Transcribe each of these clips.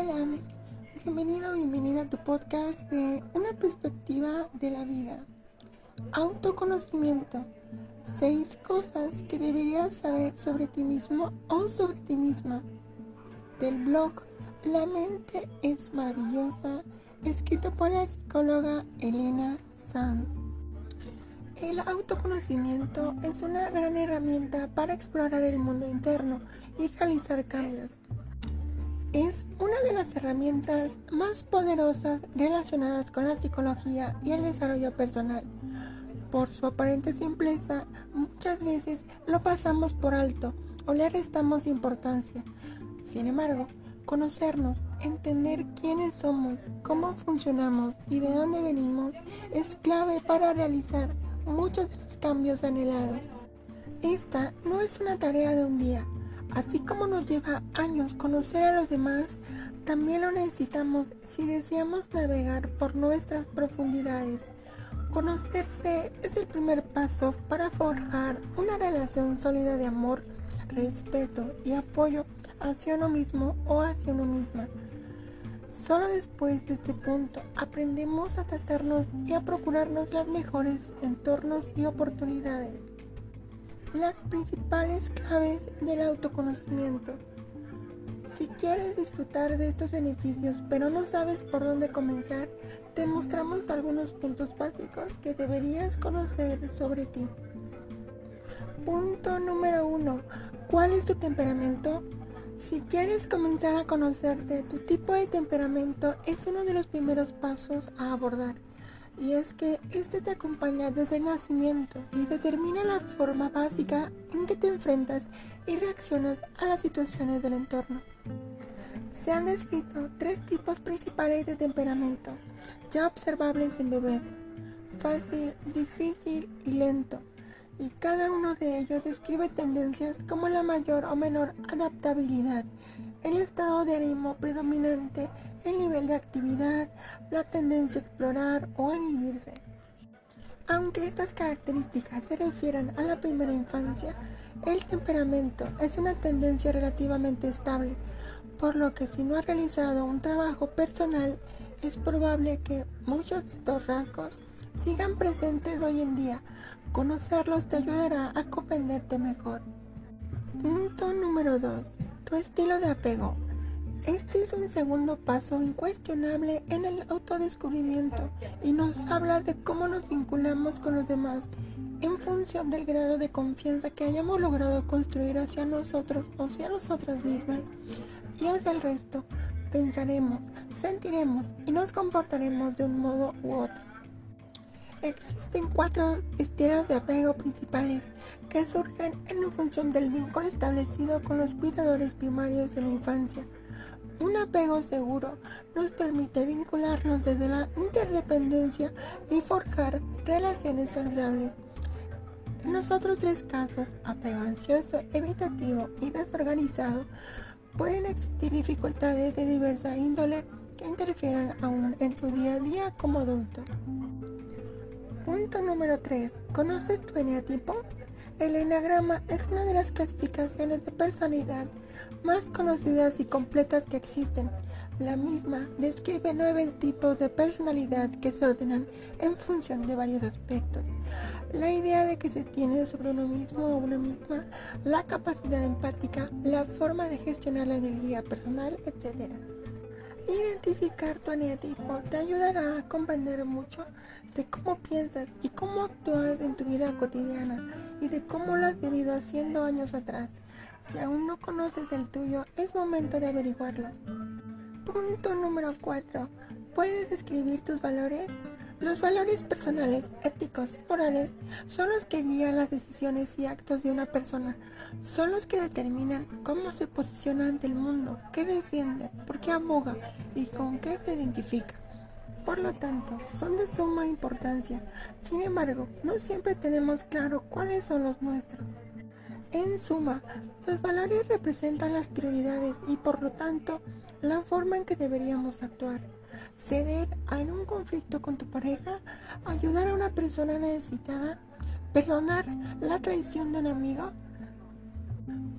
Hola, bienvenido, bienvenida a tu podcast de Una perspectiva de la vida. Autoconocimiento. Seis cosas que deberías saber sobre ti mismo o sobre ti misma. Del blog La mente es maravillosa, escrito por la psicóloga Elena Sanz. El autoconocimiento es una gran herramienta para explorar el mundo interno y realizar cambios. Es una de las herramientas más poderosas relacionadas con la psicología y el desarrollo personal. Por su aparente simpleza, muchas veces lo pasamos por alto o le restamos importancia. Sin embargo, conocernos, entender quiénes somos, cómo funcionamos y de dónde venimos es clave para realizar muchos de los cambios anhelados. Esta no es una tarea de un día. Así como nos lleva años conocer a los demás, también lo necesitamos si deseamos navegar por nuestras profundidades. Conocerse es el primer paso para forjar una relación sólida de amor, respeto y apoyo hacia uno mismo o hacia uno misma. Solo después de este punto aprendemos a tratarnos y a procurarnos las mejores entornos y oportunidades. Las principales claves del autoconocimiento. Si quieres disfrutar de estos beneficios pero no sabes por dónde comenzar, te mostramos algunos puntos básicos que deberías conocer sobre ti. Punto número 1. ¿Cuál es tu temperamento? Si quieres comenzar a conocerte, tu tipo de temperamento es uno de los primeros pasos a abordar. Y es que este te acompaña desde el nacimiento y determina la forma básica en que te enfrentas y reaccionas a las situaciones del entorno. Se han descrito tres tipos principales de temperamento, ya observables en bebés, fácil, difícil y lento y cada uno de ellos describe tendencias como la mayor o menor adaptabilidad, el estado de ánimo predominante, el nivel de actividad, la tendencia a explorar o a inhibirse. Aunque estas características se refieran a la primera infancia, el temperamento es una tendencia relativamente estable, por lo que si no ha realizado un trabajo personal, es probable que muchos de estos rasgos sigan presentes hoy en día. Conocerlos te ayudará a comprenderte mejor. Punto número 2. Tu estilo de apego. Este es un segundo paso incuestionable en el autodescubrimiento y nos habla de cómo nos vinculamos con los demás en función del grado de confianza que hayamos logrado construir hacia nosotros o hacia nosotras mismas y hacia el resto. Pensaremos, sentiremos y nos comportaremos de un modo u otro. Existen cuatro estilos de apego principales que surgen en función del vínculo establecido con los cuidadores primarios en la infancia. Un apego seguro nos permite vincularnos desde la interdependencia y forjar relaciones saludables. En los otros tres casos, apego ansioso, evitativo y desorganizado, pueden existir dificultades de diversa índole que interfieran aún en tu día a día como adulto. Punto número 3. ¿Conoces tu eneatipo? El enagrama es una de las clasificaciones de personalidad más conocidas y completas que existen. La misma describe nueve tipos de personalidad que se ordenan en función de varios aspectos. La idea de que se tiene sobre uno mismo o una misma, la capacidad empática, la forma de gestionar la energía personal, etc. Identificar tu eneatipo te ayudará a comprender mucho de cómo piensas y cómo actúas en tu vida cotidiana y de cómo lo has venido haciendo años atrás. Si aún no conoces el tuyo, es momento de averiguarlo. Punto número 4. ¿Puedes describir tus valores? Los valores personales, éticos y morales son los que guían las decisiones y actos de una persona. Son los que determinan cómo se posiciona ante el mundo, qué defiende, por qué aboga y con qué se identifica. Por lo tanto, son de suma importancia. Sin embargo, no siempre tenemos claro cuáles son los nuestros. En suma, los valores representan las prioridades y por lo tanto la forma en que deberíamos actuar ceder en un conflicto con tu pareja, ayudar a una persona necesitada, perdonar la traición de un amigo.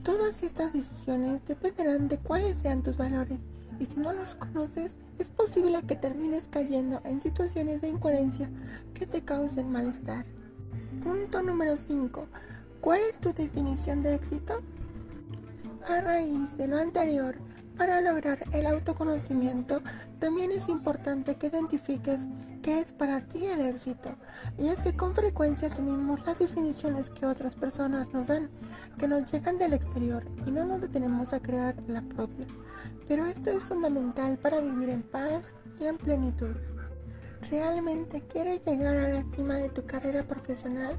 Todas estas decisiones dependerán de cuáles sean tus valores Y si no los conoces, es posible que termines cayendo en situaciones de incoherencia que te causen malestar. Punto número 5. ¿Cuál es tu definición de éxito? A raíz de lo anterior, para lograr el autoconocimiento, también es importante que identifiques qué es para ti el éxito. Y es que con frecuencia asumimos las definiciones que otras personas nos dan, que nos llegan del exterior y no nos detenemos a crear la propia. Pero esto es fundamental para vivir en paz y en plenitud. ¿Realmente quieres llegar a la cima de tu carrera profesional,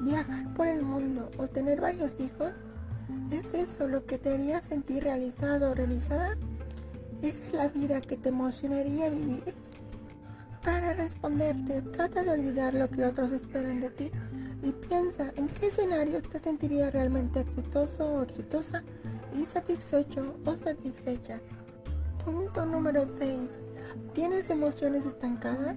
viajar por el mundo o tener varios hijos? ¿Es eso lo que te haría sentir realizado o realizada? ¿Esa es la vida que te emocionaría vivir? Para responderte, trata de olvidar lo que otros esperan de ti y piensa en qué escenario te sentirías realmente exitoso o exitosa y satisfecho o satisfecha. Punto número 6. ¿Tienes emociones estancadas?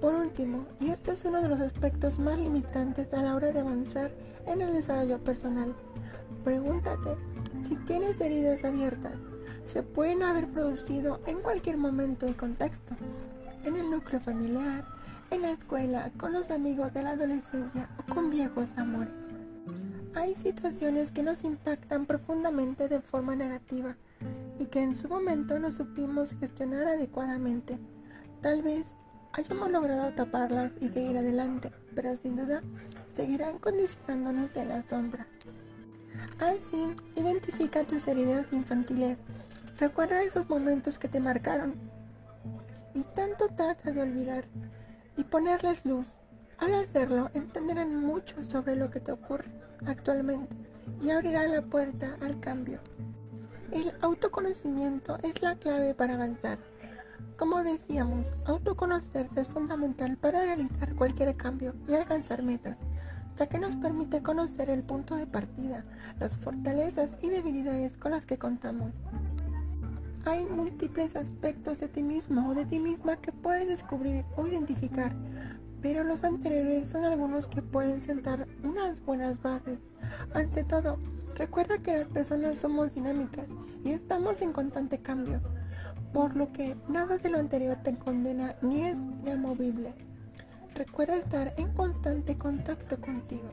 Por último, y este es uno de los aspectos más limitantes a la hora de avanzar en el desarrollo personal, pregúntate si tienes heridas abiertas. Se pueden haber producido en cualquier momento y contexto, en el núcleo familiar, en la escuela, con los amigos de la adolescencia o con viejos amores. Hay situaciones que nos impactan profundamente de forma negativa y que en su momento no supimos gestionar adecuadamente. Tal vez hayamos logrado taparlas y seguir adelante, pero sin duda seguirán condicionándonos de la sombra. Así, identifica tus heridas infantiles. Recuerda esos momentos que te marcaron y tanto trata de olvidar y ponerles luz. Al hacerlo, entenderán mucho sobre lo que te ocurre actualmente y abrirá la puerta al cambio. El autoconocimiento es la clave para avanzar. Como decíamos, autoconocerse es fundamental para realizar cualquier cambio y alcanzar metas, ya que nos permite conocer el punto de partida, las fortalezas y debilidades con las que contamos. Hay múltiples aspectos de ti mismo o de ti misma que puedes descubrir o identificar, pero los anteriores son algunos que pueden sentar unas buenas bases. Ante todo, recuerda que las personas somos dinámicas y estamos en constante cambio, por lo que nada de lo anterior te condena ni es inamovible. Recuerda estar en constante contacto contigo.